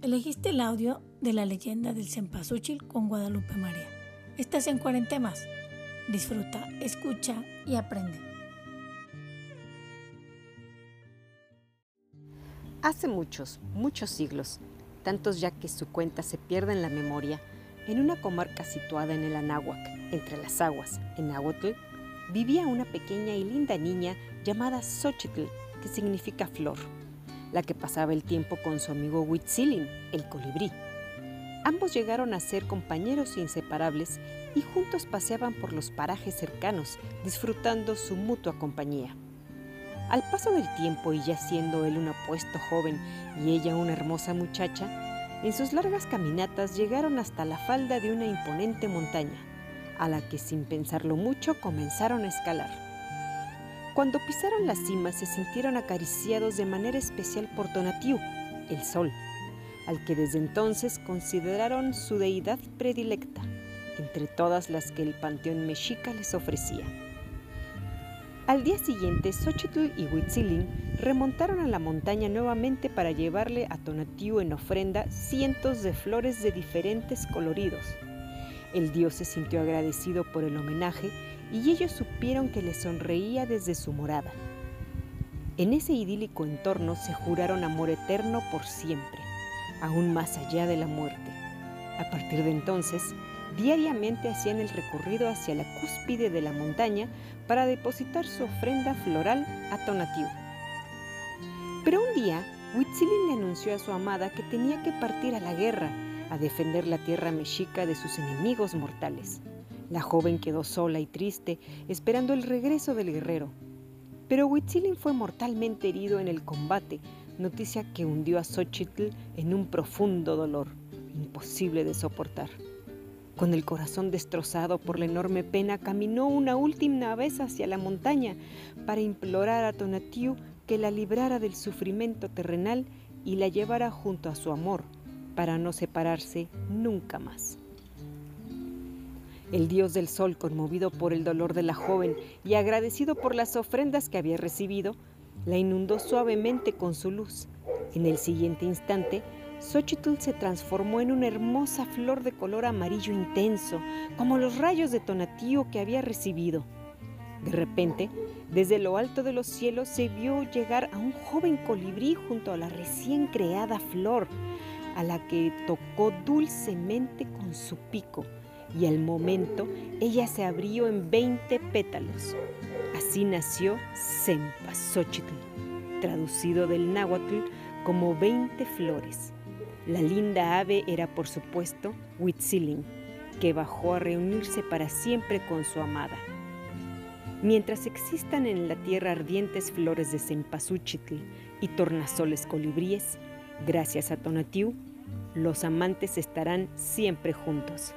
Elegiste el audio de la leyenda del Cempasúchil con Guadalupe María. Estás en Cuarentemas. Disfruta, escucha y aprende. Hace muchos, muchos siglos, tantos ya que su cuenta se pierde en la memoria, en una comarca situada en el Anáhuac, entre las aguas, en Nahuatl, vivía una pequeña y linda niña llamada Xochitl, que significa flor, la que pasaba el tiempo con su amigo Huitzilin, el colibrí. Ambos llegaron a ser compañeros inseparables y juntos paseaban por los parajes cercanos, disfrutando su mutua compañía. Al paso del tiempo y ya siendo él un apuesto joven y ella una hermosa muchacha, en sus largas caminatas llegaron hasta la falda de una imponente montaña, a la que sin pensarlo mucho comenzaron a escalar. Cuando pisaron la cima se sintieron acariciados de manera especial por Tonatiuh, el sol, al que desde entonces consideraron su deidad predilecta, entre todas las que el panteón mexica les ofrecía. Al día siguiente, Xochitl y Huitzilin remontaron a la montaña nuevamente para llevarle a Tonatiuh en ofrenda cientos de flores de diferentes coloridos. El dios se sintió agradecido por el homenaje y ellos supieron que le sonreía desde su morada. En ese idílico entorno se juraron amor eterno por siempre, aún más allá de la muerte. A partir de entonces, diariamente hacían el recorrido hacia la cúspide de la montaña para depositar su ofrenda floral a Tonatiuh. Pero un día, Huitzilin le anunció a su amada que tenía que partir a la guerra a defender la tierra mexica de sus enemigos mortales. La joven quedó sola y triste, esperando el regreso del guerrero. Pero Huitzilin fue mortalmente herido en el combate, noticia que hundió a Xochitl en un profundo dolor, imposible de soportar. Con el corazón destrozado por la enorme pena, caminó una última vez hacia la montaña para implorar a Tonatiuh que la librara del sufrimiento terrenal y la llevara junto a su amor, para no separarse nunca más. El dios del sol, conmovido por el dolor de la joven y agradecido por las ofrendas que había recibido, la inundó suavemente con su luz. En el siguiente instante, Xochitl se transformó en una hermosa flor de color amarillo intenso, como los rayos de Tonatío que había recibido. De repente, desde lo alto de los cielos se vio llegar a un joven colibrí junto a la recién creada flor, a la que tocó dulcemente con su pico, y al momento ella se abrió en veinte pétalos. Así nació Cempasúchitl, traducido del náhuatl como veinte flores. La linda ave era, por supuesto, Huitzilin, que bajó a reunirse para siempre con su amada. Mientras existan en la tierra ardientes flores de cempasúchitl y tornasoles colibríes, gracias a Tonatiuh, los amantes estarán siempre juntos.